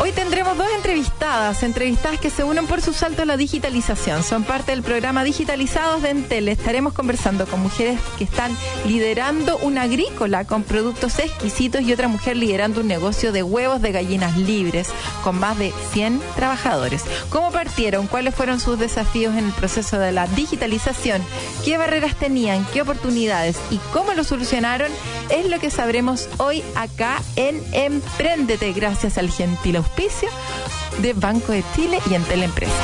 Hoy tendremos dos entrevistadas, entrevistadas que se unen por su salto a la digitalización. Son parte del programa Digitalizados de Entel. Estaremos conversando con mujeres que están liderando una agrícola con productos exquisitos y otra mujer liderando un negocio de huevos de gallinas libres con más de 100 trabajadores. ¿Cómo partieron? ¿Cuáles fueron sus desafíos en el proceso de la digitalización? ¿Qué barreras tenían? ¿Qué oportunidades? ¿Y cómo lo solucionaron? Es lo que sabremos hoy acá en Emprendete, gracias al gentil auspicio de Banco de Chile y Entel Empresas.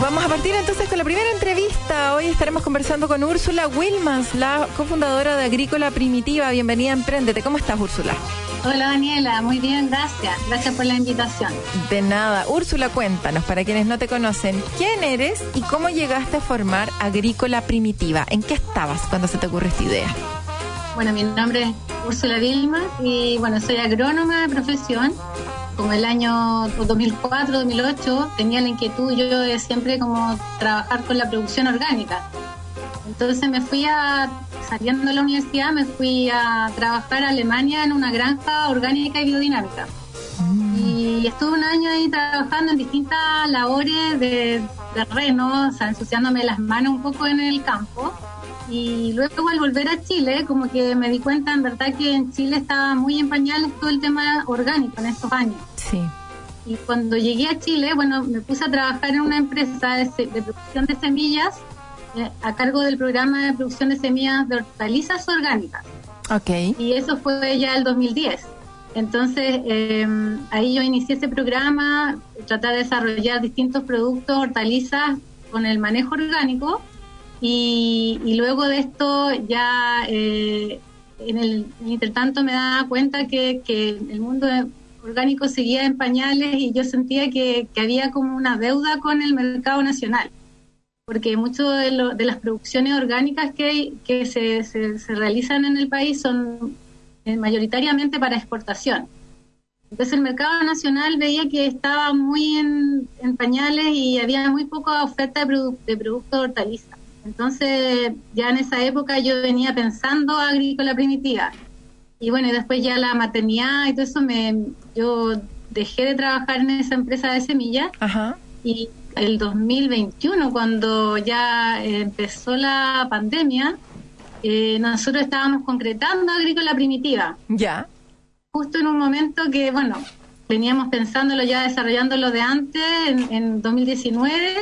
Vamos a partir entonces con la primera entrevista. Hoy estaremos conversando con Úrsula Wilmans, la cofundadora de Agrícola Primitiva. Bienvenida a Emprendete. ¿Cómo estás, Úrsula? Hola Daniela, muy bien, gracias. Gracias por la invitación. De nada. Úrsula, cuéntanos, para quienes no te conocen, ¿quién eres y cómo llegaste a formar Agrícola Primitiva? ¿En qué estabas cuando se te ocurrió esta idea? Bueno, mi nombre es Úrsula Vilma y bueno, soy agrónoma de profesión. Como el año 2004-2008 tenía la inquietud yo de siempre como trabajar con la producción orgánica. Entonces me fui a, saliendo de la universidad, me fui a trabajar a Alemania en una granja orgánica y biodinámica. Y estuve un año ahí trabajando en distintas labores de terreno, o sea, ensuciándome las manos un poco en el campo. Y luego al volver a Chile, como que me di cuenta en verdad que en Chile estaba muy en pañales todo el tema orgánico en estos años. Sí. Y cuando llegué a Chile, bueno, me puse a trabajar en una empresa de, de producción de semillas eh, a cargo del programa de producción de semillas de hortalizas orgánicas. Ok. Y eso fue ya el 2010. Entonces, eh, ahí yo inicié ese programa, traté de desarrollar distintos productos, hortalizas con el manejo orgánico. Y, luego de esto ya eh, en el intertanto me daba cuenta que, que el mundo orgánico seguía en pañales y yo sentía que, había como una deuda con el mercado nacional porque muchas de, de las producciones orgánicas que, que se, se- realizan en el país son eh, mayoritariamente para exportación. Entonces el mercado nacional veía que estaba muy en, pañales y había muy poca oferta de, produ- de productos hortalizas. Entonces ya en esa época yo venía pensando agrícola primitiva. Y bueno, y después ya la maternidad y todo eso, me, yo dejé de trabajar en esa empresa de semillas Ajá. y el 2021, cuando ya empezó la pandemia, eh, nosotros estábamos concretando agrícola primitiva, Ya. justo en un momento que, bueno, veníamos pensándolo ya, desarrollándolo de antes, en, en 2019,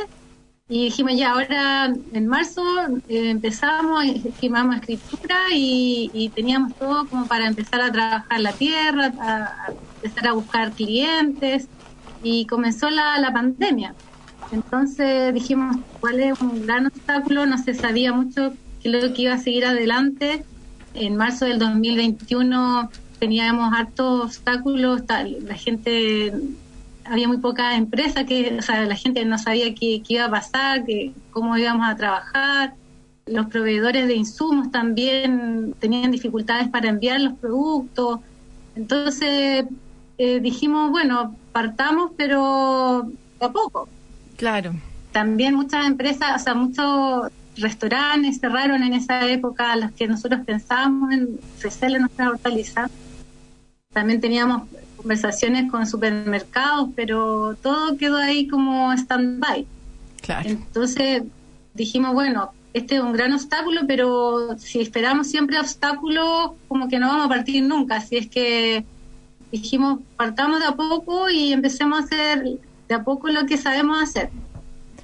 y dijimos ya, ahora en marzo eh, empezamos, firmamos escritura y, teníamos todo como para empezar a trabajar la tierra, a, empezar a buscar clientes, y comenzó la, la pandemia. Entonces dijimos, ¿cuál es un gran obstáculo? No se sabía mucho qué es lo que iba a seguir adelante. En marzo del 2021 teníamos hartos obstáculos, la gente, había muy pocas empresas, que, o sea, la gente no sabía qué, qué iba a pasar, que, cómo íbamos a trabajar. Los proveedores de insumos también tenían dificultades para enviar los productos. Entonces eh, dijimos, bueno, partamos, pero a poco Claro. también muchas empresas, o sea, muchos restaurantes cerraron en esa época, las que nosotros pensábamos en ofrecerle nuestra hortaliza. También teníamos conversaciones con supermercados, pero todo quedó ahí como stand-by. Claro. Entonces dijimos, bueno, este es un gran obstáculo, pero si esperamos siempre obstáculos, como que no vamos a partir nunca. Así es que dijimos, partamos de a poco y empecemos a hacer de a poco lo que sabemos hacer.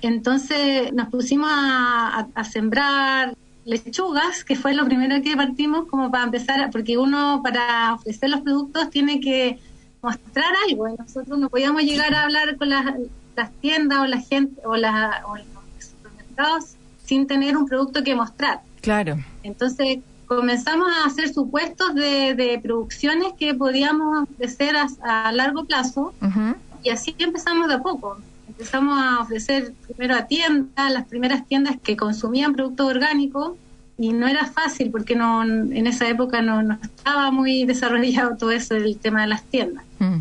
Entonces nos pusimos a, a- a sembrar lechugas, que fue lo primero que partimos como para empezar, porque uno para ofrecer los productos tiene que mostrar algo y nosotros no podíamos llegar a hablar con las, las tiendas o la gente o, la, o los supermercados sin tener un producto que mostrar. Claro. Entonces comenzamos a hacer supuestos de, producciones que podíamos ofrecer a, largo plazo y así empezamos de a poco. Empezamos a ofrecer primero a tiendas, las primeras tiendas que consumían productos orgánicos y no era fácil porque no en esa época no, estaba muy desarrollado todo eso el tema de las tiendas. Mm.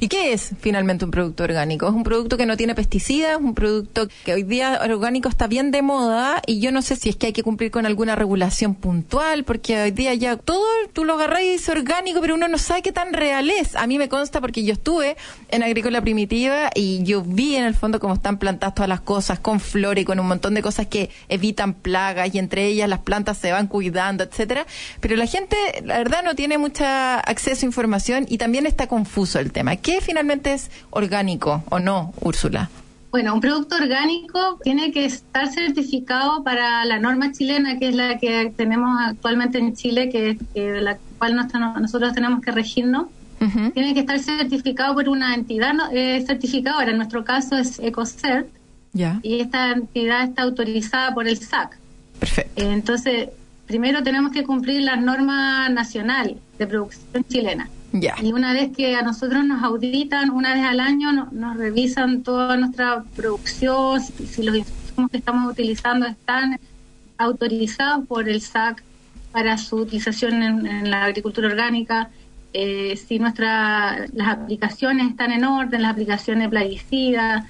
¿Y qué es finalmente un producto orgánico? Es un producto que no tiene pesticidas, un producto que hoy día orgánico está bien de moda y yo no sé si es que hay que cumplir con alguna regulación puntual, porque hoy día ya todo tú lo agarras y es orgánico, pero uno no sabe qué tan real es. A mí me consta porque yo estuve en agrícola primitiva y yo vi en el fondo cómo están plantadas todas las cosas con flores y con un montón de cosas que evitan plagas y entre ellas las plantas se van cuidando, etcétera. Pero la gente, la verdad, no tiene mucho acceso a información y también está confuso el tema. ¿Qué finalmente es orgánico o no, Úrsula? Bueno, un producto orgánico tiene que estar certificado para la norma chilena, que es la que tenemos actualmente en Chile, que, es la cual nosotros tenemos que regirnos. Tiene que estar certificado por una entidad eh, certificadora, en nuestro caso es EcoCert, y esta entidad está autorizada por el SAC. Perfecto. entonces, primero tenemos que cumplir la norma nacional de producción chilena. Y una vez que a nosotros nos auditan, una vez al año nos revisan toda nuestra producción, si, los insumos que estamos utilizando están autorizados por el SAC para su utilización en, la agricultura orgánica, eh, si nuestra, las aplicaciones están en orden, las aplicaciones plaguicidas,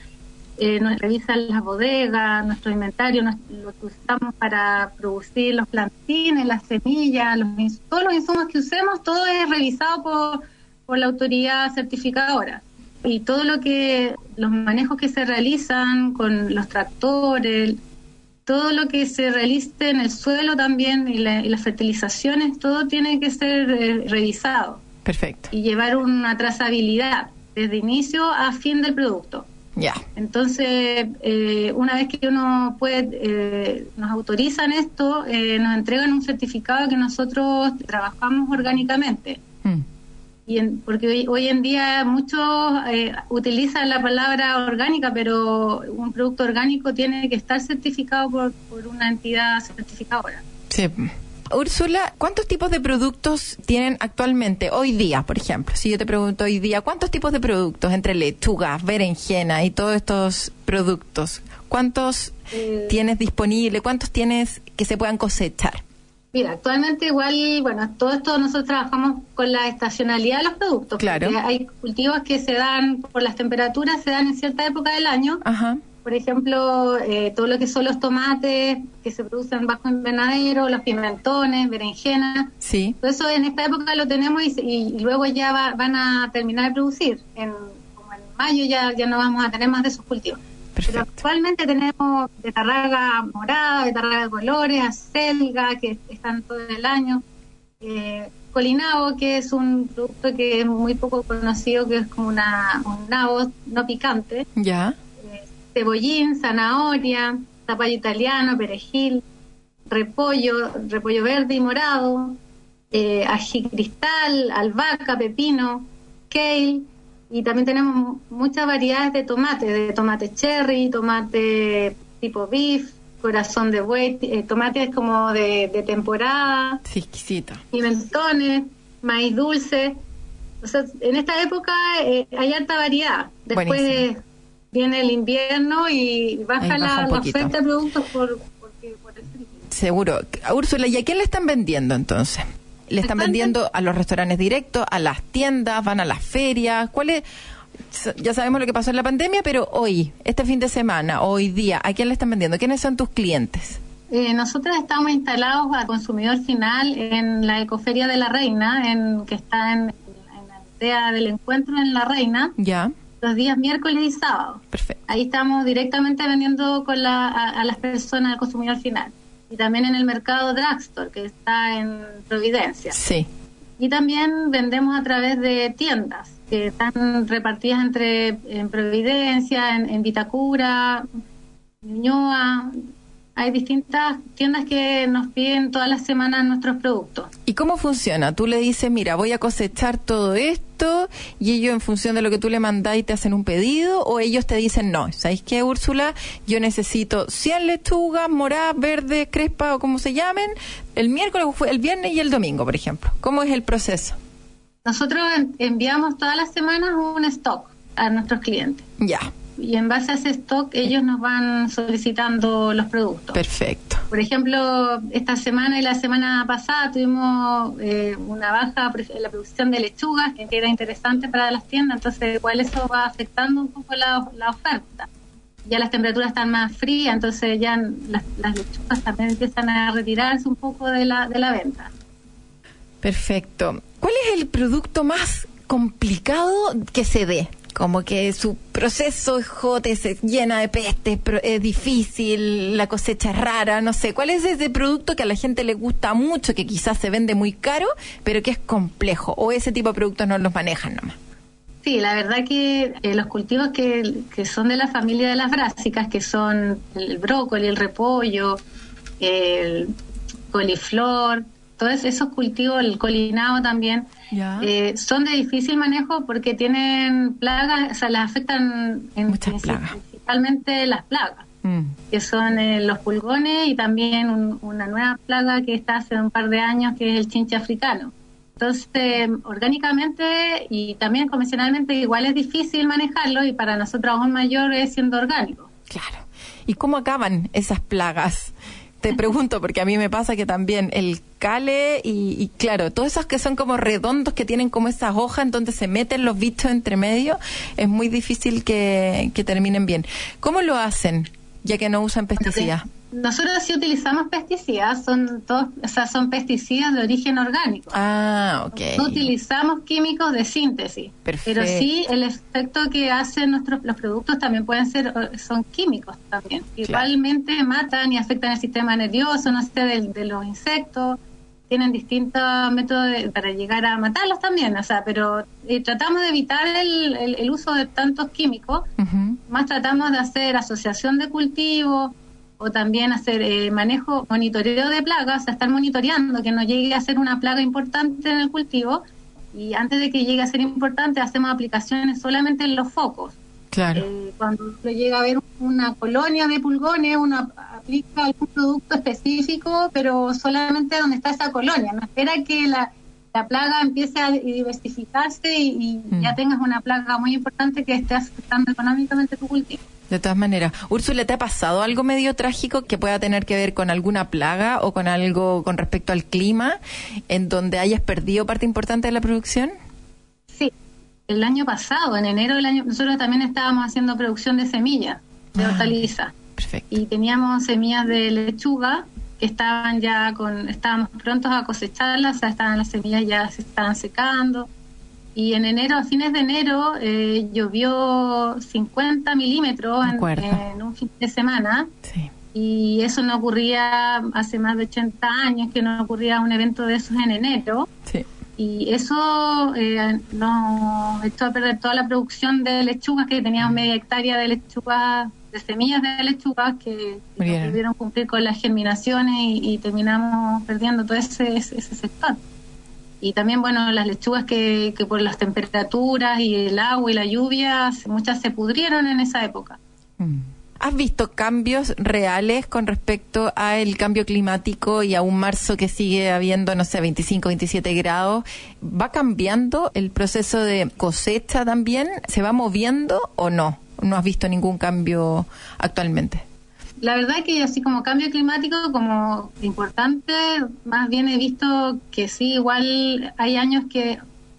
eh, nos revisan las bodegas, nuestro inventario, lo que usamos para producir los plantines, las semillas, los, todos los insumos que usemos, todo es revisado por, por la autoridad certificadora. Y todo lo que, los manejos que se realizan con los tractores, todo lo que se realice en el suelo también y, las fertilizaciones, todo tiene que ser eh, revisado. Perfecto. Y llevar una trazabilidad desde inicio a fin del producto. Ya. Entonces, eh, una vez que uno puede, eh, nos autorizan esto, eh, nos entregan un certificado que nosotros trabajamos orgánicamente. Mm. Y porque hoy, en día muchos utilizan la palabra orgánica, pero un producto orgánico tiene que estar certificado por, por una entidad certificadora. Sí. Úrsula, ¿cuántos tipos de productos tienen actualmente, hoy día, por ejemplo? Si yo te pregunto hoy día, ¿cuántos tipos de productos entre lechuga, berenjena y todos estos productos? ¿Cuántos eh. tienes disponible? ¿Cuántos tienes que se puedan cosechar? Mira, actualmente igual, bueno, todo esto nosotros trabajamos con la estacionalidad de los productos. Claro. Hay cultivos que se dan por las temperaturas, se dan en cierta época del año. Ajá por ejemplo, eh, todo lo que son los tomates que se producen bajo invernadero, los pimentones, berenjenas. Sí. Todo eso en esta época lo tenemos y, luego ya van a terminar de producir. En, como en mayo ya, ya no vamos a tener más de esos cultivos. Pero actualmente tenemos betarraga morada, betarraga de colores, acelga, que están todo el año. Eh, colinabo, que es un producto que es muy poco conocido, que es como una, un nabo no picante. Ya cebollín, zanahoria, zapallo italiano, perejil, repollo, repollo verde y morado, eh, ají cristal, albahaca, pepino, kale, y también tenemos muchas variedades de tomate, de tomate cherry, tomate tipo beef, corazón de buey, eh, tomates como de, temporada. Sí, exquisito. Pimentones, maíz dulce. O sea, en esta época eh, hay alta variedad. Después viene el invierno y baja, la, oferta de productos por, porque, por el frío. Seguro. Úrsula, ¿y a quién le están vendiendo entonces? ¿Le están vendiendo a los restaurantes directos, a las tiendas, van a las ferias? ¿Cuál es? Ya sabemos lo que pasó en la pandemia, pero hoy, este fin de semana, hoy día, ¿a quién le están vendiendo? ¿Quiénes son tus clientes? Eh, nosotros estamos instalados al consumidor final en la Ecoferia de la Reina, en que está en, en la aldea del encuentro en La Reina. Ya los días miércoles y sábado. Perfecto. Ahí estamos directamente vendiendo con la, a, las personas, al consumidor final. Y también en el mercado Drugstore, que está en Providencia. Sí. Y también vendemos a través de tiendas que están repartidas entre en Providencia, en, en Vitacura, Ñuñoa, hay distintas tiendas que nos piden todas las semanas nuestros productos. ¿Y cómo funciona? Tú le dices, mira, voy a cosechar todo esto y ellos en función de lo que tú le mandáis te hacen un pedido o ellos te dicen, no, ¿sabéis qué, Úrsula? Yo necesito 100 lechugas, moradas, verdes, crespa o como se llamen, el miércoles, el viernes y el domingo, por ejemplo. ¿Cómo es el proceso? Nosotros enviamos todas las semanas un stock a nuestros clientes. Ya. Y en base a ese stock ellos nos van solicitando los productos. Perfecto. Por ejemplo, esta semana y la semana pasada tuvimos eh, una baja en la producción de lechugas, que era interesante para las tiendas, entonces igual eso va afectando un poco la, oferta. Ya las temperaturas están más frías, entonces ya las, las lechugas también empiezan a retirarse un poco de la, de la venta. Perfecto. ¿Cuál es el producto más complicado que se dé? Como que su proceso es jote, se llena de peste, es difícil, la cosecha es rara, no sé. ¿Cuál es ese producto que a la gente le gusta mucho, que quizás se vende muy caro, pero que es complejo? ¿O ese tipo de productos no los manejan nomás? Sí, la verdad que eh, los cultivos que, que, son de la familia de las brásicas, que son el brócoli, el repollo, el coliflor, todos esos cultivos, el colinado también, eh, son de difícil manejo porque tienen plagas, o sea, las afectan en, principalmente las plagas, mm. que son eh, los pulgones y también una nueva plaga que está hace un par de años, que es el chinche africano. Entonces, orgánicamente y también convencionalmente igual es difícil manejarlo y para nosotros aún mayor es siendo orgánico. Claro. ¿Y cómo acaban esas plagas? Te pregunto, porque a mí me pasa que también el cale y, claro, todos esos que son como redondos, que tienen como esas hojas en donde se meten los bichos entre medio, es muy difícil que, que terminen bien. ¿Cómo lo hacen, ya que no usan pesticidas? Nosotros sí utilizamos pesticidas, son todos, o sea, son pesticidas de origen orgánico. Ah, ok. No utilizamos químicos de síntesis. Pero sí, el efecto que hacen nuestros los productos también pueden ser, son químicos también. Igualmente matan y afectan el sistema nervioso, no sé, de, los insectos. Tienen distintos métodos para llegar a matarlos también, o sea, pero eh, tratamos de evitar el, uso de tantos químicos, más tratamos de hacer asociación de cultivos, o también hacer eh, manejo, monitoreo de plagas, o sea, estar monitoreando que no llegue a ser una plaga importante en el cultivo y antes de que llegue a ser importante hacemos aplicaciones solamente en los focos. Claro. Eh, cuando llega a haber una colonia de pulgones, uno aplica algún producto específico, pero solamente donde está esa colonia. No espera que la, la plaga empiece a diversificarse y, y ya mm. tengas una plaga muy importante que esté afectando económicamente tu cultivo. De todas maneras, Úrsula, ¿te ha pasado algo medio trágico que pueda tener que ver con alguna plaga o con algo con respecto al clima en donde hayas perdido parte importante de la producción? Sí, el año pasado, en enero del año, nosotros también estábamos haciendo producción de semillas, de ah, hortaliza. Perfecto. Y teníamos semillas de lechuga que estaban ya con, estábamos prontos a cosecharlas, o sea, estaban las semillas ya se estaban secando y en enero, a fines de enero, eh, llovió 50 milímetros en, un fin de semana. Y eso no ocurría hace más de 80 años, que no ocurría un evento de esos en enero. Y eso eh, nos echó a perder toda la producción de lechugas, que teníamos media hectárea de lechugas, de semillas de lechugas, que, no pudieron cumplir con las germinaciones y, terminamos perdiendo todo ese, ese sector. Y también, bueno, las lechugas que, que por las temperaturas y el agua y la lluvia, muchas se pudrieron en esa época. Mm. ¿Has visto cambios reales con respecto al cambio climático y a un marzo que sigue habiendo, no sé, 25, 27 grados? ¿Va cambiando el proceso de cosecha también? ¿Se va moviendo o no? ¿No has visto ningún cambio actualmente? La verdad es que así como cambio climático como importante, más bien he visto que sí, igual hay años que,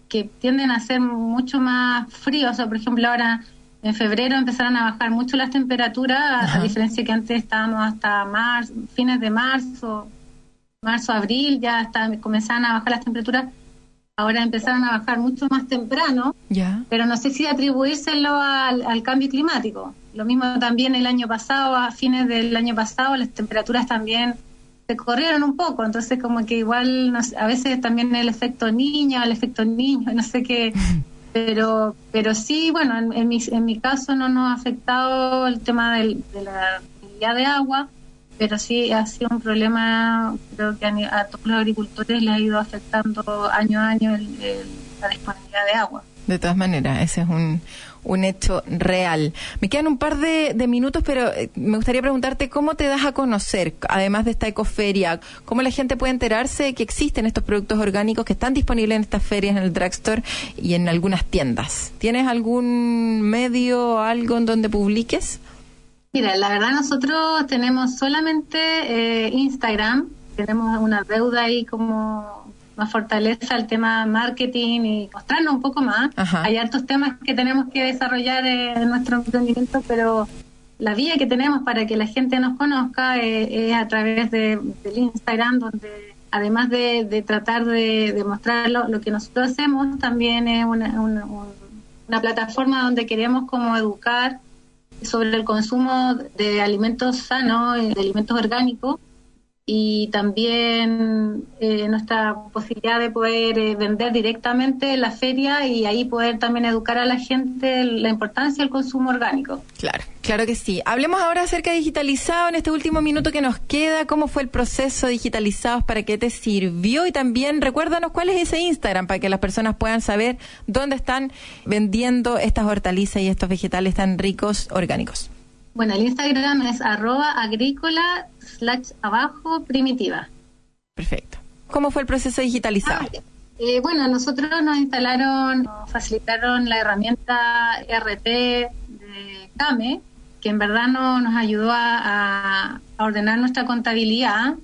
que tienden a ser mucho más fríos. O sea, por ejemplo, ahora en febrero empezaron a bajar mucho las temperaturas, a diferencia que antes estábamos hasta marzo, fines de marzo, marzo, abril, ya hasta comenzaban a bajar las temperaturas ahora empezaron a bajar mucho más temprano, pero no sé si atribuírselo al, cambio climático. Lo mismo también el año pasado, a fines del año pasado, las temperaturas también se corrieron un poco, entonces como que igual a veces también el efecto niño, el efecto niño, no sé qué, pero pero sí, bueno, en, mi, en mi caso no nos ha afectado el tema del, de la calidad de agua, pero sí ha sido un problema, creo que a, todos los agricultores le ha ido afectando año a año la disponibilidad de agua. De todas maneras, ese es un, un hecho real. Me quedan un par de, minutos, pero eh, me gustaría preguntarte cómo te das a conocer, además de esta ecoferia, cómo la gente puede enterarse de que existen estos productos orgánicos que están disponibles en estas ferias, en el drugstore y en algunas tiendas. ¿Tienes algún medio, algo en donde publiques? Mira, la verdad nosotros tenemos solamente eh, Instagram, tenemos una deuda ahí como más fortaleza el tema marketing y mostrarnos un poco más. Hay hartos temas que tenemos que desarrollar en nuestro emprendimiento, pero la vía que tenemos para que la gente nos conozca eh, es, a través de, del Instagram, donde además de, tratar de, mostrar lo, que nosotros hacemos, también es una, una plataforma donde queremos como educar sobre el consumo de alimentos sanos, de alimentos orgánicos, y también eh, nuestra posibilidad de poder eh, vender directamente en la feria y ahí poder también educar a la gente la importancia del consumo orgánico. Claro, claro que sí. Hablemos ahora acerca de digitalizado en este último minuto que nos queda. ¿Cómo fue el proceso digitalizados? ¿Para qué te sirvió? Y también recuérdanos cuál es ese Instagram para que las personas puedan saber dónde están vendiendo estas hortalizas y estos vegetales tan ricos orgánicos. Bueno, el Instagram es arroba agrícola slash abajo primitiva. Perfecto. ¿Cómo fue el proceso digitalizado? Ah, eh, bueno, nosotros nos instalaron, nos facilitaron la herramienta RT de CAME, que en verdad no, nos ayudó a, ordenar nuestra contabilidad.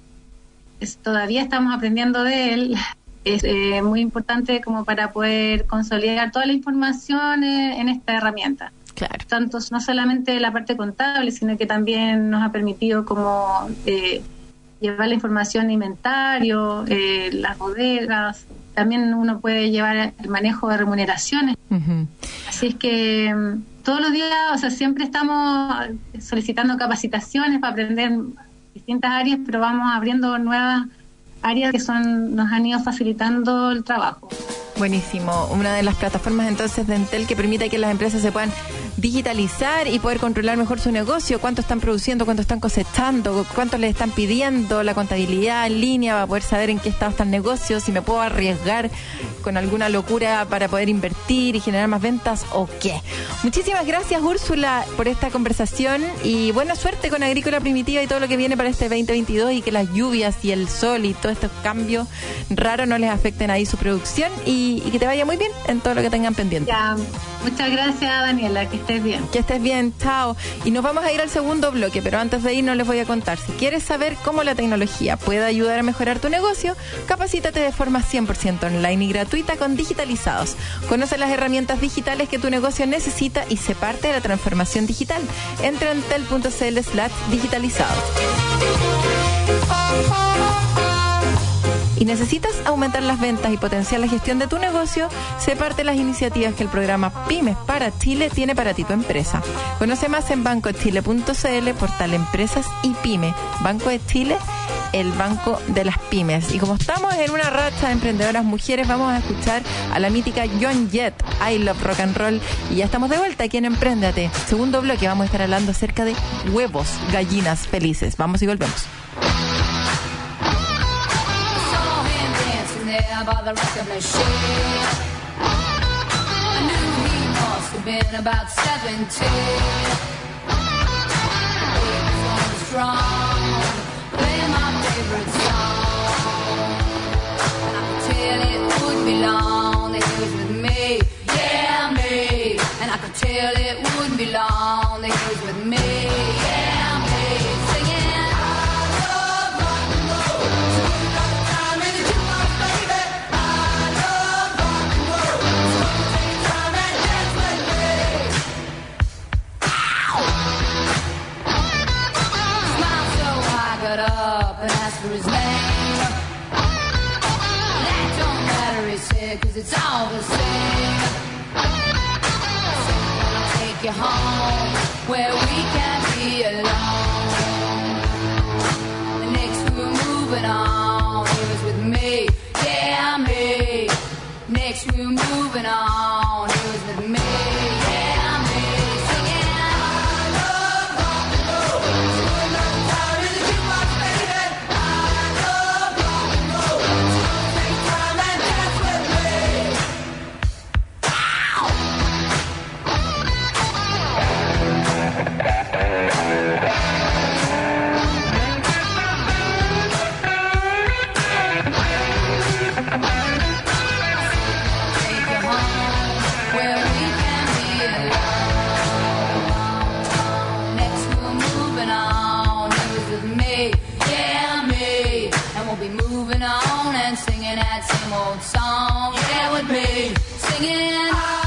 todavía estamos aprendiendo de él. Es eh, muy importante como para poder consolidar toda la información en esta herramienta. Claro. Tanto no solamente la parte contable, sino que también nos ha permitido como eh, llevar la información de inventario, eh, las bodegas, también uno puede llevar el manejo de remuneraciones. Así es que mm, todos los días, o sea, siempre estamos solicitando capacitaciones para aprender distintas áreas, pero vamos abriendo nuevas áreas que son nos han ido facilitando el trabajo. Buenísimo. Una de las plataformas entonces de Entel que permite que las empresas se puedan digitalizar y poder controlar mejor su negocio, cuánto están produciendo, cuánto están cosechando, cuánto les están pidiendo, la contabilidad en línea para poder saber en qué estado está el negocio, si me puedo arriesgar con alguna locura para poder invertir y generar más ventas o qué. Muchísimas gracias Úrsula por esta conversación y buena suerte con Agrícola Primitiva y todo lo que viene para este 2022 y que las lluvias y el sol y todos estos cambios raros no les afecten ahí su producción. Y, que te vaya muy bien en todo lo que tengan pendiente. muchas gracias Daniela, que estés bien. Que estés bien, chao. Y nos vamos a ir al segundo bloque, pero antes de ir no les voy a contar. Si quieres saber cómo la tecnología puede ayudar a mejorar tu negocio, capacítate de forma 100% online y gratuita con Digitalizados. Conoce las herramientas digitales que tu negocio necesita y se parte de la transformación digital. Entra en tel.cl slash digitalizados y necesitas aumentar las ventas y potenciar la gestión de tu negocio, sé parte de las iniciativas que el programa Pymes para Chile tiene para ti tu empresa. Conoce más en bancochile.cl, portal Empresas y Pyme. Banco de Chile, el banco de las pymes. Y como estamos en una racha de emprendedoras mujeres, vamos a escuchar a la mítica John Jett, I Love Rock and Roll. Y ya estamos de vuelta aquí en Emprendete. Segundo bloque, vamos a estar hablando acerca de huevos, gallinas felices. Vamos y volvemos. By the record machine. I knew he must have been about 17. He was going strong, playing my favorite song. And I could tell it would be long that he was with me, yeah, me. And I could tell it would be long that he was with me, where we be moving on and singing that same old song. Yeah, with me singing.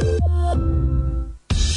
you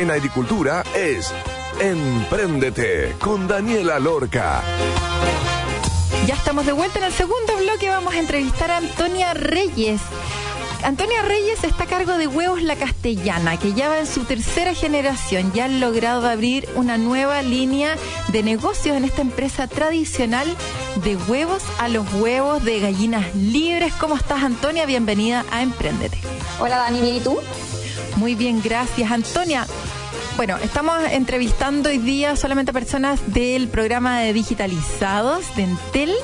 en agricultura es Empréndete con Daniela Lorca. Ya estamos de vuelta en el segundo bloque. Vamos a entrevistar a Antonia Reyes. Antonia Reyes está a cargo de Huevos La Castellana, que ya va en su tercera generación. Ya han logrado abrir una nueva línea de negocios en esta empresa tradicional de huevos a los huevos de gallinas libres. ¿Cómo estás, Antonia? Bienvenida a Empréndete. Hola, Dani, ¿y tú? Muy bien, gracias. Antonia, bueno, estamos entrevistando hoy día solamente a personas del programa de digitalizados de Entel.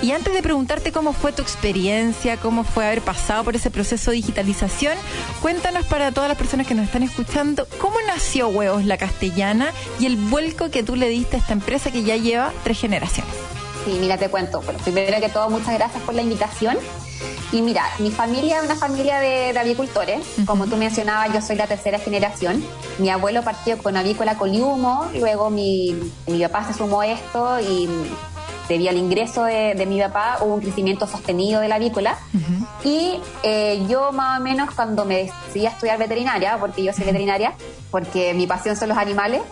Y antes de preguntarte cómo fue tu experiencia, cómo fue haber pasado por ese proceso de digitalización, cuéntanos para todas las personas que nos están escuchando, ¿cómo nació Huevos La Castellana y el vuelco que tú le diste a esta empresa que ya lleva tres generaciones? Sí, mira, te cuento. Bueno, primero que todo, muchas gracias por la invitación. Y mira, mi familia es una familia de, avicultores. Como tú mencionabas, yo soy la tercera generación. Mi abuelo partió con avícola coliumo, luego mi, mi papá se sumó a esto y debido al ingreso de, mi papá hubo un crecimiento sostenido de la avícola. Y eh, yo más o menos cuando me decidí a estudiar veterinaria, porque yo soy veterinaria, porque mi pasión son los animales,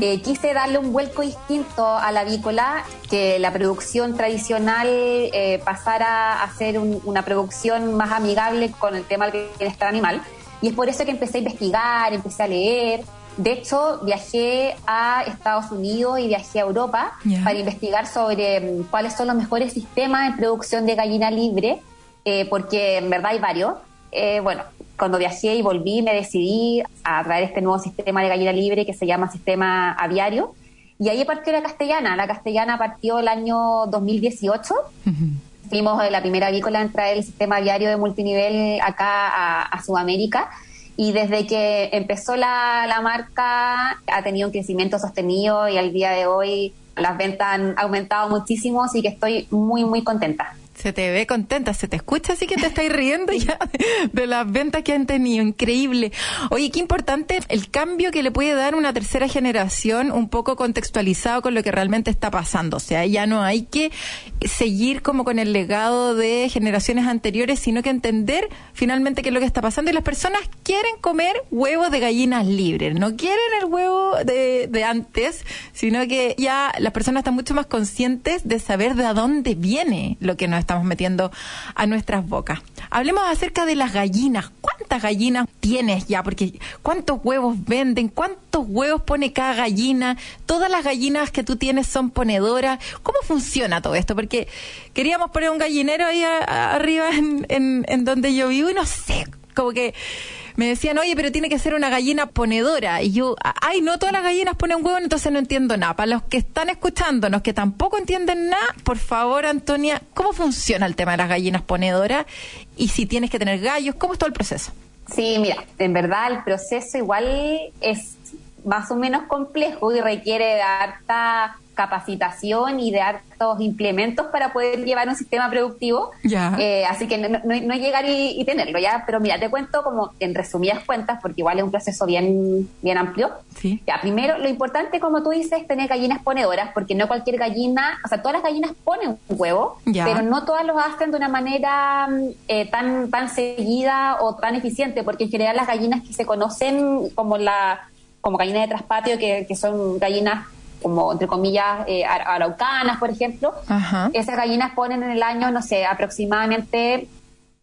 eh, quise darle un vuelco distinto a la avícola, que la producción tradicional eh, pasara a ser una producción más amigable con el tema del bienestar animal. Y es por eso que empecé a investigar, empecé a leer, de hecho, viajé a Estados Unidos y viajé a Europa para investigar sobre mm, cuáles son los mejores sistemas de producción de gallina libre, eh, porque en verdad hay varios. Eh, bueno, cuando viajé y volví, me decidí a traer este nuevo sistema de gallina libre que se llama sistema aviario. Y ahí partió la castellana. La castellana partió el año 2018. Fuimos la primera avícola en traer el sistema aviario de multinivel acá a Sudamérica y desde que empezó la, la marca ha tenido un crecimiento sostenido y al día de hoy las ventas han aumentado muchísimo, así que estoy muy, muy contenta. Se te ve contenta, se te escucha así que te estáis riendo ya de, las ventas que han tenido. Increíble. Oye, qué importante el cambio que le puede dar una tercera generación, un poco contextualizado con lo que realmente está pasando. O sea, ya no hay que seguir como con el legado de generaciones anteriores, sino que entender finalmente qué es lo que está pasando. Y las personas quieren comer huevos de gallinas libres. No quieren el huevo de, de antes, sino que ya las personas están mucho más conscientes de saber de dónde viene lo que nos está estamos metiendo a nuestras bocas. Hablemos acerca de las gallinas. ¿Cuántas gallinas tienes ya? Porque ¿cuántos huevos venden? ¿Cuántos huevos pone cada gallina? ¿Todas las gallinas que tú tienes son ponedoras? ¿Cómo funciona todo esto? Porque queríamos poner un gallinero ahí arriba en, en donde yo vivo y no sé como que me decían, oye, pero tiene que ser una gallina ponedora. Y yo, ay, no todas las gallinas ponen huevo, entonces no entiendo nada. Para los que están escuchándonos, que tampoco entienden nada, por favor, Antonia, ¿cómo funciona el tema de las gallinas ponedoras? Y si tienes que tener gallos, ¿cómo es todo el proceso? Sí, mira, en verdad el proceso igual es más o menos complejo y requiere de harta capacitación y de hartos implementos para poder llevar un sistema productivo. Eh, así que no, llegar y, tenerlo, ¿ya? Pero mira, te cuento como en resumidas cuentas, porque igual es un proceso bien, bien amplio. Sí. Ya, primero, lo importante, como tú dices, es tener gallinas ponedoras, porque no cualquier gallina, o sea, todas las gallinas ponen un huevo, pero no todas lo hacen de una manera eh, tan, tan seguida o tan eficiente, porque en general las gallinas que se conocen como la como gallinas de traspatio, que, que son gallinas como entre comillas eh, araucanas, por ejemplo, esas gallinas ponen en el año, no sé, aproximadamente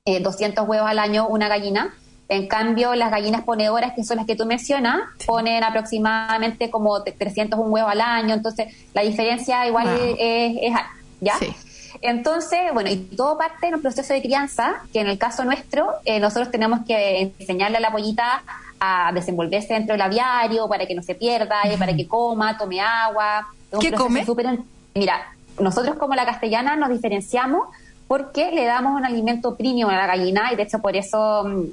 200 eh, huevos al año una gallina. En cambio, las gallinas ponedoras, que son las que tú mencionas, ponen aproximadamente como 301 huevos al año. Entonces, la diferencia igual es, es, ¿ya? Entonces, bueno, y todo parte en un proceso de crianza, que en el caso nuestro, eh, nosotros tenemos que enseñarle a la pollita a desenvolverse dentro del aviario para que no se pierda, y para que coma, tome agua. ¿Qué come? Mira, nosotros como la castellana nos diferenciamos porque le damos un alimento premium a la gallina y de hecho por eso mm,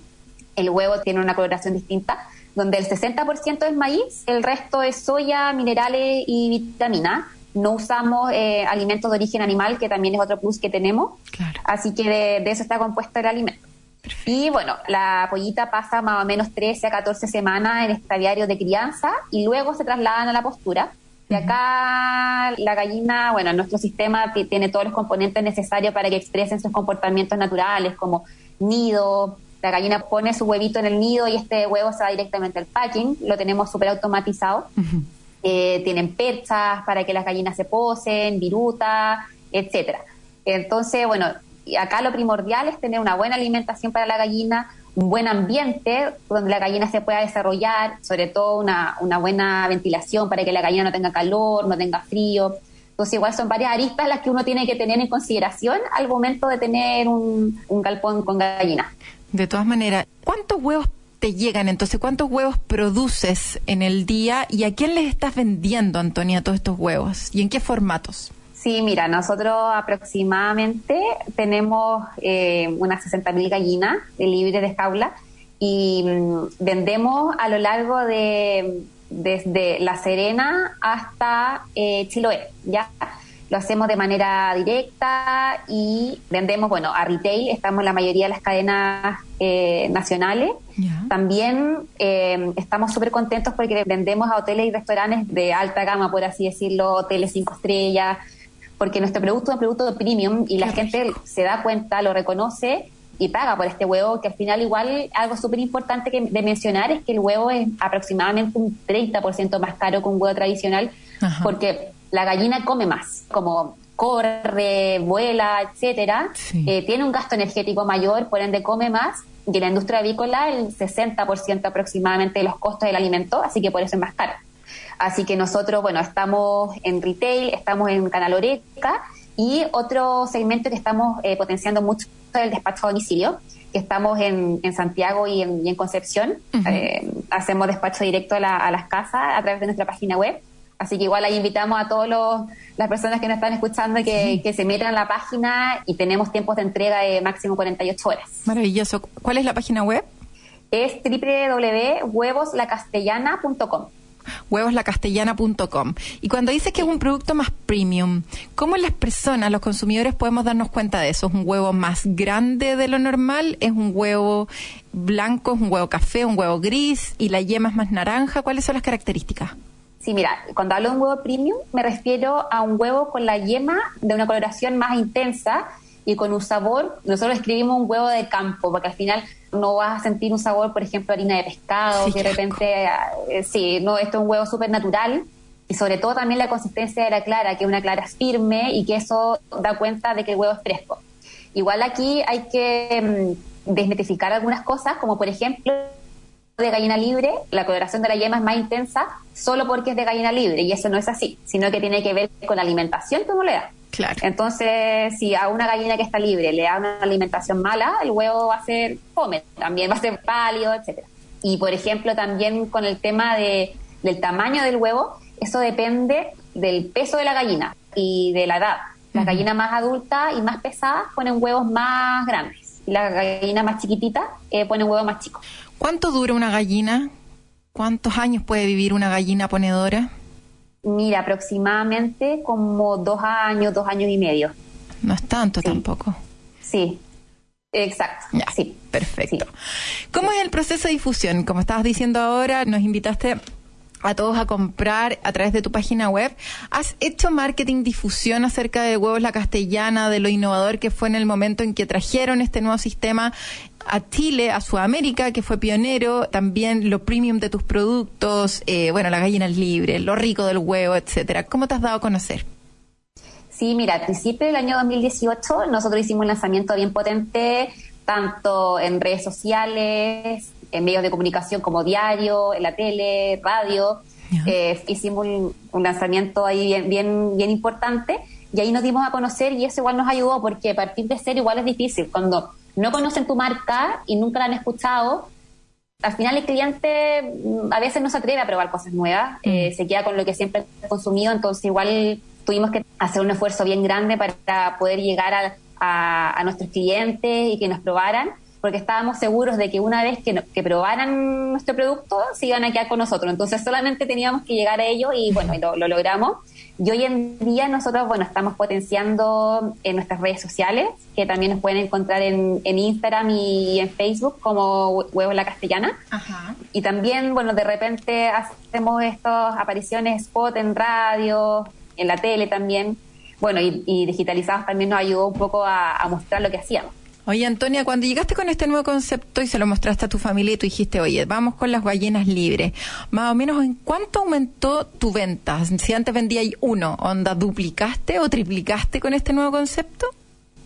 el huevo tiene una coloración distinta, donde el 60% es maíz, el resto es soya, minerales y vitaminas. No usamos eh, alimentos de origen animal, que también es otro plus que tenemos. Así que de eso está compuesto el alimento. Y bueno, la pollita pasa más o menos 13 a 14 semanas en estadiario de crianza y luego se trasladan a la postura. Y acá la gallina, bueno, nuestro sistema tiene todos los componentes necesarios para que expresen sus comportamientos naturales, como nido. La gallina pone su huevito en el nido y este huevo se va directamente al packing. Lo tenemos súper automatizado. Eh, tienen perchas para que las gallinas se posen, viruta, etcétera. Entonces, bueno, y acá lo primordial es tener una buena alimentación para la gallina, un buen ambiente donde la gallina se pueda desarrollar, sobre todo una, una buena ventilación para que la gallina no tenga calor, no tenga frío. Entonces, igual son varias aristas las que uno tiene que tener en consideración al momento de tener un, un galpón con gallinas. De todas maneras, ¿cuántos huevos te llegan entonces? ¿Cuántos huevos produces en el día y a quién les estás vendiendo, Antonia, todos estos huevos? ¿Y en qué formatos? Sí, mira, nosotros aproximadamente tenemos eh, unas 60.000 gallinas libres de jaula y mm, vendemos a lo largo de desde La Serena hasta eh, Chiloé, ¿ya? Lo hacemos de manera directa y vendemos, bueno, a retail, estamos en la mayoría de las cadenas eh, nacionales. También eh, estamos súper contentos porque vendemos a hoteles y restaurantes de alta gama, por así decirlo, hoteles cinco estrellas, porque nuestro producto es un producto de premium y la gente se da cuenta, lo reconoce y paga por este huevo, que al final igual algo súper importante que de mencionar es que el huevo es aproximadamente un 30% más caro que un huevo tradicional, porque la gallina come más, como corre, vuela, etcétera, eh, tiene un gasto energético mayor, por ende come más, y en la industria avícola el 60% aproximadamente de los costos del alimento, así que por eso es más caro. Así que nosotros, bueno, estamos en retail, estamos en Canal Oreca y otro segmento que estamos eh, potenciando mucho es el despacho a domicilio, que estamos en, Santiago y en, Concepción. Eh, hacemos despacho directo a, las casas a través de nuestra página web. Así que igual ahí invitamos a todas las personas que nos están escuchando que, que se metan en la página y tenemos tiempos de entrega de máximo 48 horas. Maravilloso. ¿Cuál es la página web? Es www.huevoslacastellana.com huevoslacastellana.com. Y cuando dices que es un producto más premium, ¿cómo las personas, los consumidores, podemos darnos cuenta de eso? ¿Es un huevo más grande de lo normal? ¿Es un huevo blanco? ¿Es un huevo café? ¿Un huevo gris? ¿Y la yema es más naranja? ¿Cuáles son las características? Sí, mira, cuando hablo de un huevo premium me refiero a un huevo con la yema de una coloración más intensa y con un sabor, nosotros escribimos un huevo de campo, porque al final no vas a sentir un sabor, por ejemplo, harina de pescado, que de repente, eh, sí, no, esto es un huevo súper natural. Y sobre todo también la consistencia de la clara, que una clara es firme y que eso da cuenta de que el huevo es fresco. Igual aquí hay que mm, desmitificar algunas cosas, como por ejemplo de gallina libre, la coloración de la yema es más intensa solo porque es de gallina libre, y eso no es así, sino que tiene que ver con la alimentación que uno le da. Claro. Entonces, si a una gallina que está libre le da una alimentación mala, el huevo va a ser fome, también va a ser pálido, etcétera. Y por ejemplo, también con el tema de, del tamaño del huevo, eso depende del peso de la gallina y de la edad. Las gallinas más adultas y más pesadas ponen huevos más grandes. Y las gallinas más chiquititas eh, ponen huevos más chicos. ¿Cuánto dura una gallina? ¿Cuántos años puede vivir una gallina ponedora? Mira, aproximadamente como dos años, dos años y medio. No es tanto tampoco. Sí, exacto. Ya, sí. Perfecto. ¿Cómo es el proceso de difusión? Como estabas diciendo ahora, nos invitaste a todos a comprar a través de tu página web. ¿Has hecho marketing, difusión acerca de Huevos La Castellana, de lo innovador que fue en el momento en que trajeron este nuevo sistema a Chile, a Sudamérica, que fue pionero, también lo premium de tus productos, eh, bueno, la gallina libre, lo rico del huevo, etcétera. ¿Cómo te has dado a conocer? Sí, mira, al principio del año 2018 nosotros hicimos un lanzamiento bien potente, tanto en redes sociales, en medios de comunicación como diario, en la tele, radio. Eh, hicimos un, lanzamiento ahí bien, bien, bien importante y ahí nos dimos a conocer y eso igual nos ayudó porque partir de cero igual es difícil. Cuando no conocen tu marca y nunca la han escuchado, al final el cliente mm, a veces no se atreve a probar cosas nuevas, mm. eh, se queda con lo que siempre ha consumido, entonces igual tuvimos que hacer un esfuerzo bien grande para poder llegar a nuestros clientes y que nos probaran porque estábamos seguros de que una vez que, que probaran nuestro producto, se iban a quedar con nosotros. Entonces solamente teníamos que llegar a ello y bueno, lo, lo, logramos. Y hoy en día nosotros, bueno, estamos potenciando en nuestras redes sociales, que también nos pueden encontrar en, en Instagram y en Facebook como Huevo la Castellana. Ajá. Y también, bueno, de repente hacemos estas apariciones spot en radio, en la tele también. Bueno, y, y digitalizados también nos ayudó un poco a, a mostrar lo que hacíamos. Oye, Antonia, cuando llegaste con este nuevo concepto y se lo mostraste a tu familia y tú dijiste, oye, vamos con las gallinas libres, más o menos, ¿en cuánto aumentó tu venta? Si antes vendía uno, ¿onda duplicaste o triplicaste con este nuevo concepto?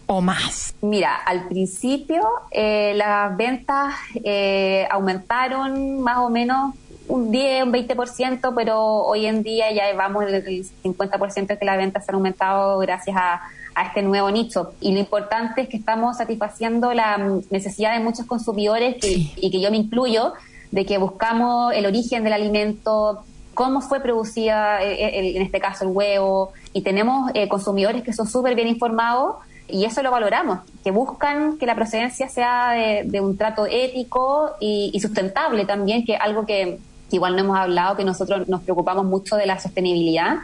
¿O más? Mira, al principio eh, las ventas eh, aumentaron más o menos un 10, un 20%, pero hoy en día ya vamos el 50% de que las ventas han aumentado gracias a a este nuevo nicho. Y lo importante es que estamos satisfaciendo la necesidad de muchos consumidores y que yo me incluyo, de que buscamos el origen del alimento, cómo fue producida, eh, eh, en este caso, el huevo, y tenemos eh, consumidores que son súper bien informados y eso lo valoramos, que buscan que la procedencia sea de, un trato ético y, y, sustentable también, que algo que, que igual no hemos hablado, que nosotros nos preocupamos mucho de la sostenibilidad,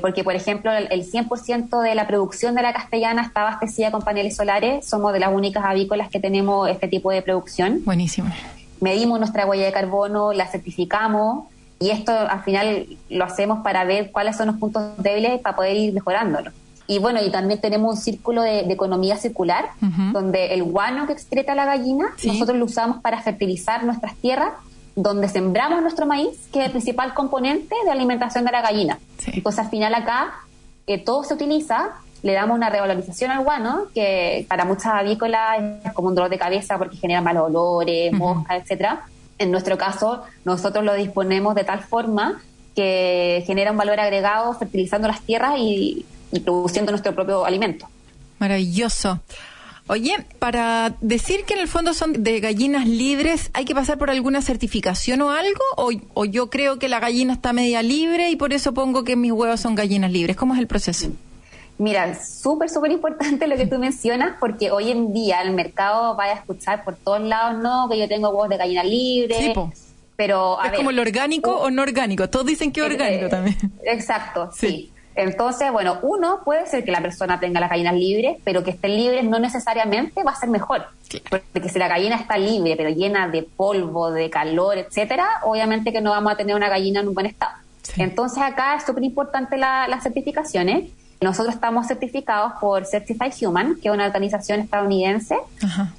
porque por ejemplo el, 100% de la producción de la castellana está abastecida con paneles solares, somos de las únicas avícolas que tenemos este tipo de producción. Buenísimo. Medimos nuestra huella de carbono, la certificamos y esto al final lo hacemos para ver cuáles son los puntos débiles para poder ir mejorándolo. Y bueno, y también tenemos un círculo de, economía circular, donde el guano que excreta la gallina, nosotros lo usamos para fertilizar nuestras tierras donde sembramos nuestro maíz, que es el principal componente de alimentación de la gallina. Entonces, al final acá, eh, todo se utiliza, le damos una revalorización al guano, que para muchas avícolas es como un dolor de cabeza porque genera malos olores, moscas, etcétera. En nuestro caso, nosotros lo disponemos de tal forma que genera un valor agregado fertilizando las tierras y produciendo nuestro propio alimento. Maravilloso. Oye, para decir que en el fondo son de gallinas libres, ¿hay que pasar por alguna certificación o algo? ¿O, yo creo que la gallina está media libre y por eso pongo que mis huevos son gallinas libres? ¿Cómo es el proceso? Mira, súper, súper importante lo que tú mencionas, porque hoy en día el mercado va a escuchar por todos lados, no, que yo tengo huevos de gallina libre. Sí, pero, es como el orgánico o no orgánico. Todos dicen que es eh, orgánico también. Exacto, sí. Entonces, bueno, uno puede ser que la persona tenga las gallinas libres, pero que estén libres no necesariamente va a ser mejor. Porque si la gallina está libre, pero llena de polvo, de calor, etcétera, obviamente que no vamos a tener una gallina en un buen estado. Entonces, acá es súper importante las certificaciones. Nosotros estamos certificados por Certified Human, que es una organización estadounidense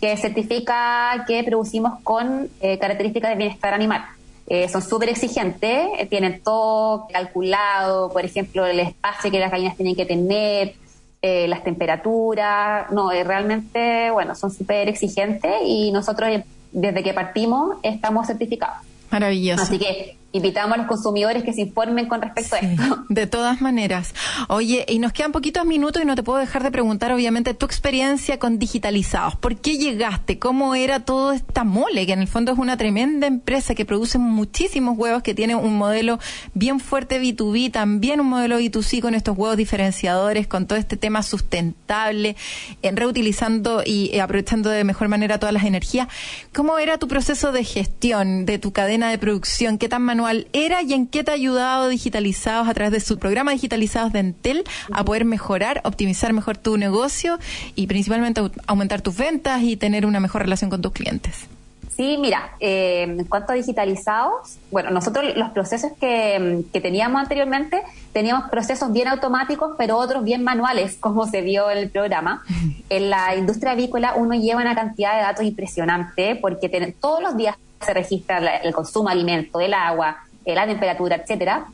que certifica que producimos con eh, características de bienestar animal. Eh, son súper exigentes, eh, tienen todo calculado, por ejemplo, el espacio que las gallinas tienen que tener, eh, las temperaturas, no, realmente, bueno, son súper exigentes y nosotros desde que partimos estamos certificados. Maravilloso. Así que invitamos a los consumidores que se informen con respecto a esto. De todas maneras. Oye, y nos quedan poquitos minutos y no te puedo dejar de preguntar, obviamente, tu experiencia con digitalizados. ¿Por qué llegaste? ¿Cómo era todo esta mole? Que en el fondo es una tremenda empresa que produce muchísimos huevos, que tiene un modelo bien fuerte B2B, también un modelo B2C con estos huevos diferenciadores, con todo este tema sustentable, en reutilizando y eh, aprovechando de mejor manera todas las energías. ¿Cómo era tu proceso de gestión de tu cadena de producción? ¿Qué tan manual era y en qué te ha ayudado Digitalizados a través de su programa Digitalizados de Entel a poder mejorar, optimizar mejor tu negocio y principalmente aumentar tus ventas y tener una mejor relación con tus clientes? Sí, mira, eh, en cuanto a digitalizados, bueno, nosotros los procesos que, que, teníamos anteriormente, teníamos procesos bien automáticos, pero otros bien manuales, como se vio en el programa. En la industria avícola uno lleva una cantidad de datos impresionante porque todos los días se registra el consumo de alimento, el agua, eh, la temperatura, etcétera.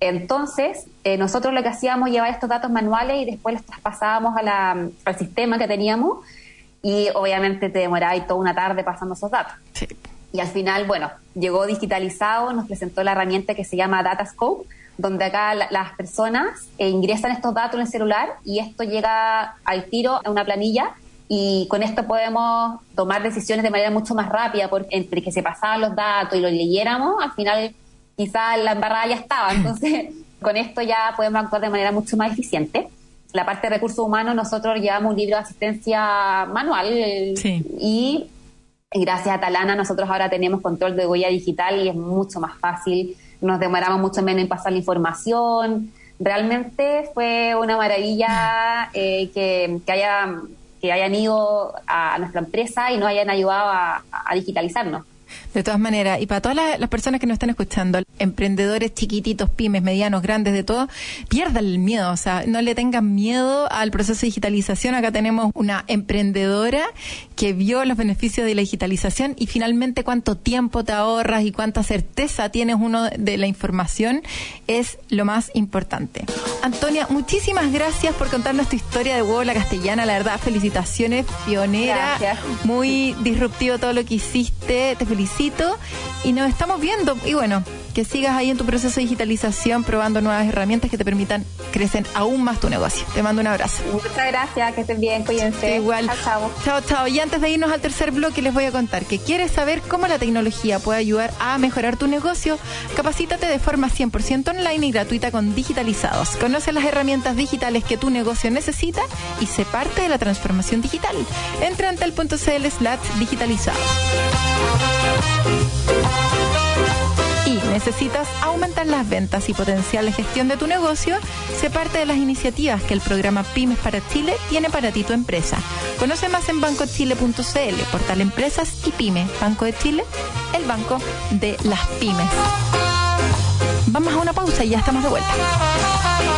Entonces, eh, nosotros lo que hacíamos llevar estos datos manuales y después los traspasábamos al sistema que teníamos y obviamente te demoraba toda una tarde pasando esos datos. Y al final, bueno, llegó digitalizado, nos presentó la herramienta que se llama Datascope, donde acá las personas eh, ingresan estos datos en el celular y esto llega al tiro a una planilla y con esto podemos tomar decisiones de manera mucho más rápida, porque entre que se pasaban los datos y los leyéramos, al final quizás la embarrada ya estaba. Entonces, con esto ya podemos actuar de manera mucho más eficiente. La parte de recursos humanos, nosotros llevamos un libro de asistencia manual y gracias a Talana nosotros ahora tenemos control de huella digital y es mucho más fácil, nos demoramos mucho menos en pasar la información. Realmente fue una maravilla eh, que, que haya que hayan ido a nuestra empresa y nos hayan ayudado a, a digitalizarnos. De todas maneras, y para todas las, personas que nos están escuchando, emprendedores chiquititos, pymes, medianos, grandes, de todo, pierdan el miedo, o sea, no le tengan miedo al proceso de digitalización. Acá tenemos una emprendedora que vio los beneficios de la digitalización y finalmente cuánto tiempo te ahorras y cuánta certeza tienes uno de la información es lo más importante. Antonia, muchísimas gracias por contarnos tu historia de huevo la castellana, la verdad, felicitaciones, pionera, muy disruptivo todo lo que hiciste, te felicito y nos estamos viendo. Y bueno, que sigas ahí en tu proceso de digitalización probando nuevas herramientas que te permitan crecer aún más tu negocio. Te mando un abrazo. Muchas gracias, que estén bien, cuídense. igual. Chao, chao. Y antes de irnos al tercer bloque, les voy a contar que quieres saber cómo la tecnología puede ayudar a mejorar tu negocio. Capacítate de forma 100% online y gratuita con Digitalizados. Conoce las herramientas digitales que tu negocio necesita y sé parte de la transformación digital. Entra en tel.cl slash digitalizados necesitas aumentar las ventas y potencial de gestión de tu negocio, sé parte de las iniciativas que el programa Pymes para Chile tiene para ti tu empresa. Conoce más en bancochile.cl, portal Empresas y Pyme. Banco de Chile, el banco de las pymes. Vamos a una pausa y ya estamos de vuelta.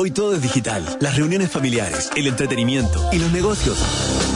Hoy todo es digital, las reuniones familiares, el entretenimiento y los negocios.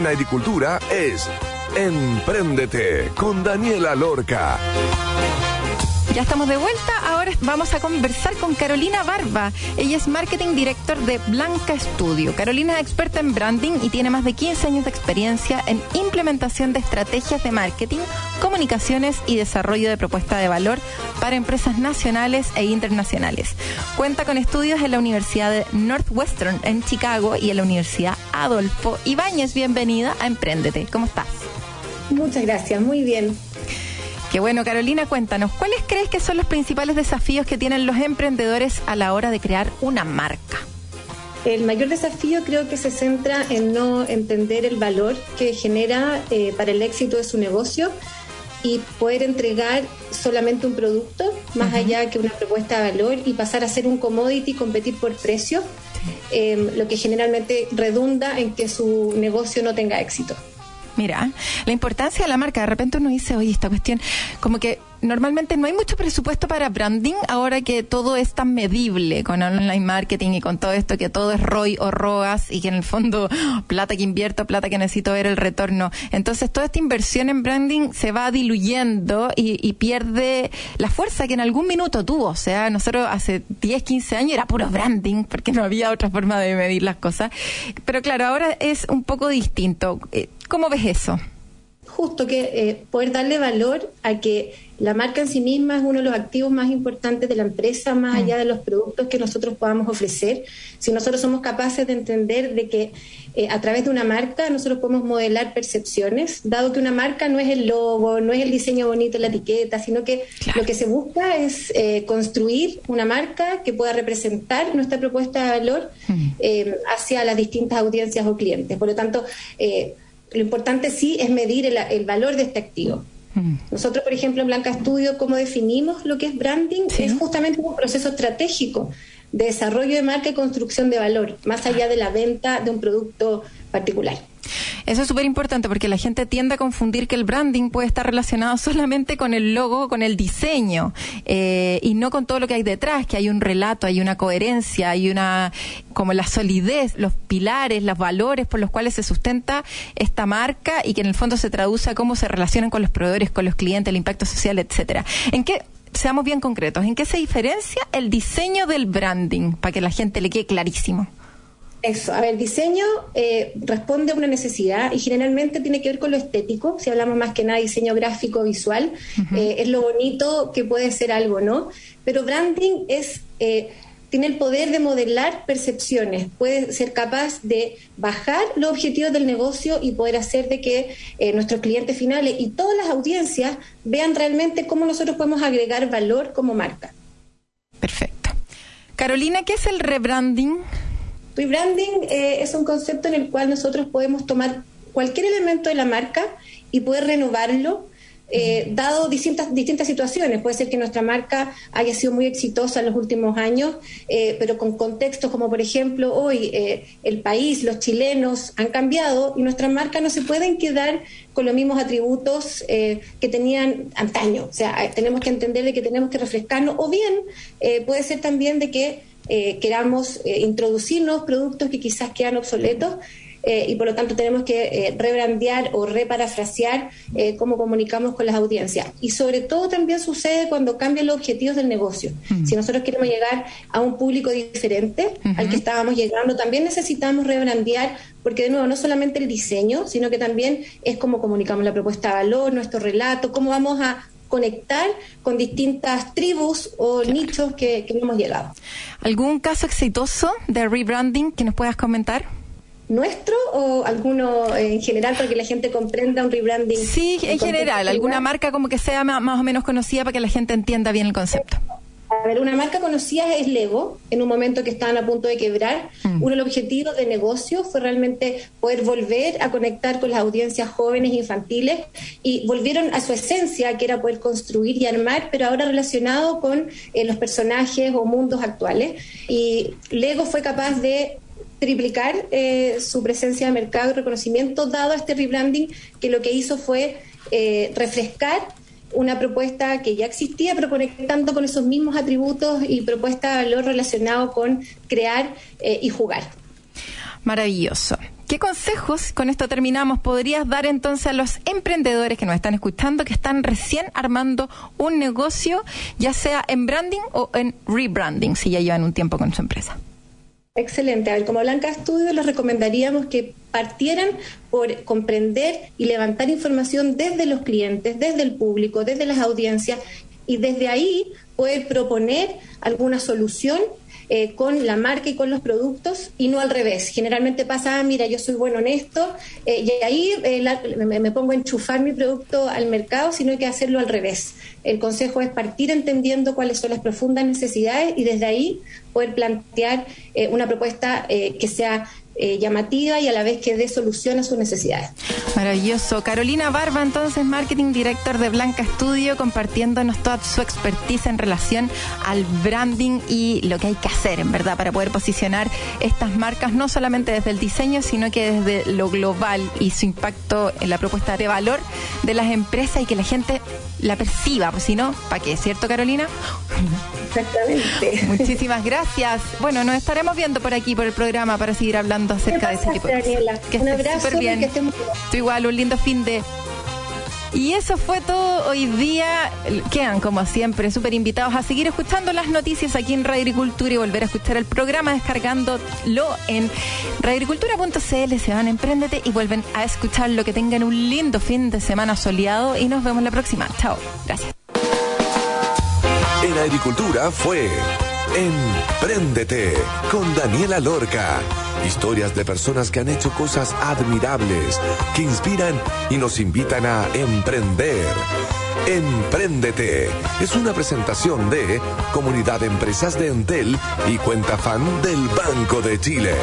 En agricultura es Empréndete con Daniela Lorca. Ya estamos de vuelta. Ahora vamos a conversar con Carolina Barba. Ella es Marketing Director de Blanca Studio. Carolina es experta en branding y tiene más de 15 años de experiencia en implementación de estrategias de marketing, comunicaciones y desarrollo de propuesta de valor para empresas nacionales e internacionales. Cuenta con estudios en la Universidad de Northwestern en Chicago y en la Universidad Adolfo Ibáñez. Bienvenida a Emprendete. ¿Cómo estás? Muchas gracias, muy bien. Qué bueno, Carolina, cuéntanos, ¿cuáles crees que son los principales desafíos que tienen los emprendedores a la hora de crear una marca? El mayor desafío creo que se centra en no entender el valor que genera eh, para el éxito de su negocio y poder entregar solamente un producto más allá que una propuesta de valor y pasar a ser un commodity y competir por precio, eh, lo que generalmente redunda en que su negocio no tenga éxito. Mira, la importancia de la marca, de repente uno dice, oye, esta cuestión, como que normalmente no hay mucho presupuesto para branding ahora que todo es tan medible con online marketing y con todo esto que todo es ROI o ROAS y que en el fondo plata que invierto, plata que necesito ver el retorno. Entonces toda esta inversión en branding se va diluyendo y, pierde la fuerza que en algún minuto tuvo. O sea, nosotros hace 10, 15 años era puro branding porque no había otra forma de medir las cosas. Pero claro, ahora es un poco distinto. Eh, ¿Cómo ves eso? Justo que eh, poder darle valor a que la marca en sí misma es uno de los activos más importantes de la empresa, más allá de los productos que nosotros podamos ofrecer. Si nosotros somos capaces de entender de que eh, a través de una marca nosotros podemos modelar percepciones, dado que una marca no es el logo, no es el diseño bonito, la etiqueta, sino que lo que se busca es eh, construir una marca que pueda representar nuestra propuesta de valor eh, hacia las distintas audiencias o clientes. Por lo tanto, lo importante sí es medir el valor de este activo. Mm. Nosotros, por ejemplo, en Blanca Estudio, ¿cómo definimos lo que es branding? Es justamente un proceso estratégico de desarrollo de marca y construcción de valor, más allá de la venta de un producto particular. Eso es súper importante porque la gente tiende a confundir que el branding puede estar relacionado solamente con el logo, con el diseño eh, y no con todo lo que hay detrás, que hay un relato, hay una coherencia, hay una como la solidez, los pilares, los valores por los cuales se sustenta esta marca y que en el fondo se traduce a cómo se relacionan con los proveedores, con los clientes, el impacto social, etcétera. ¿En qué seamos bien concretos, ¿en qué se diferencia el diseño del branding para que la gente le quede clarísimo? Eso, a ver, diseño eh, responde a una necesidad y generalmente tiene que ver con lo estético, si hablamos más que nada de diseño gráfico visual, eh, es lo bonito que puede ser algo, ¿no? Pero branding es... Eh, tiene el poder de modelar percepciones, puede ser capaz de bajar los objetivos del negocio y poder hacer de que nuestros clientes finales y todas las audiencias vean realmente cómo nosotros podemos agregar valor como marca. Perfecto. Carolina, ¿qué es el rebranding? Rebranding eh, es un concepto en el cual nosotros podemos tomar cualquier elemento de la marca y poder renovarlo eh, dado distintas, distintas situaciones. Puede ser que nuestra marca haya sido muy exitosa en los últimos años, eh, pero con contextos como, por ejemplo, hoy el país, los chilenos han cambiado y nuestra marca no se pueden quedar con los mismos atributos que tenían antaño. O sea, tenemos que entender de que tenemos que refrescarnos o bien puede ser también de que eh, queramos eh, introducir nuevos productos que quizás quedan obsoletos eh, y por lo tanto tenemos que rebrandear o reparafrasear cómo comunicamos con las audiencias. Y sobre todo también sucede cuando cambian los objetivos del negocio. Mm. Si nosotros queremos llegar a un público diferente al que estábamos llegando, también necesitamos rebrandear porque de nuevo no solamente el diseño, sino que también es cómo comunicamos la propuesta de valor, nuestro relato, cómo vamos a conectar con distintas tribus o nichos que, que hemos llegado. ¿Algún caso exitoso de rebranding que nos puedas comentar? Nuestro o alguno en general para que la gente comprenda un rebranding? Sí, en general, alguna marca como que sea más o menos conocida para que la gente entienda bien el concepto. A ver, una marca conocida es Lego, en un momento que estaban a punto de quebrar. Mm. Uno de los objetivos de negocio fue realmente poder volver a conectar con las audiencias jóvenes e infantiles y volvieron a su esencia, que era poder construir y armar, pero ahora relacionado con eh, los personajes o mundos actuales. Y Lego fue capaz de triplicar eh, su presencia de mercado y reconocimiento, dado este rebranding, que lo que hizo fue eh, refrescar una propuesta que ya existía, pero conectando con esos mismos atributos y propuesta de valor relacionado con crear eh, y jugar. Maravilloso. ¿Qué consejos, con esto terminamos, podrías dar entonces a los emprendedores que nos están escuchando, que están recién armando un negocio, ya sea en branding o en rebranding, si ya llevan un tiempo con su empresa? Excelente. A ver, como Blanca Estudio les recomendaríamos que partieran por comprender y levantar información desde los clientes, desde el público, desde las audiencias y desde ahí poder proponer alguna solución eh, con la marca y con los productos y no al revés. Generalmente pasa, ah, mira, yo soy bueno en esto eh, y ahí me, pongo a enchufar mi producto al mercado, sino hay que hacerlo al revés. El consejo es partir entendiendo cuáles son las profundas necesidades y desde ahí poder plantear una propuesta que sea eh, llamativa y a la vez que dé solución a sus necesidades. Maravilloso. Carolina Barba, entonces, Marketing Director de Blanca Studio, compartiéndonos toda su expertise en relación al branding y lo que hay que hacer, en verdad, para poder posicionar estas marcas, no solamente desde el diseño, sino que desde lo global y su impacto en la propuesta de valor de las empresas y que la gente la perciba, pues si no, ¿para qué? ¿Cierto, Carolina? Exactamente. Muchísimas gracias. Bueno, nos estaremos viendo por aquí, por el programa, para seguir hablando acerca de ese tipo de cosas. Que un abrazo súper bien. Que Tú igual, un lindo fin de... Y eso fue todo hoy día. Quedan, como siempre, súper invitados a seguir escuchando las noticias aquí en Radio Agricultura y volver a escuchar el programa descargándolo en radioagricultura.cl. Se van, empréndete y vuelven a escucharlo. Que tengan un lindo fin de semana soleado y nos vemos la próxima. Chao. Gracias. En Agricultura fue Empréndete con Daniela Lorca. Historias de personas que han hecho cosas admirables, que inspiran y nos invitan a emprender. Empréndete es una presentación de Comunidad de Empresas de Entel y Cuenta Fan del Banco de Chile.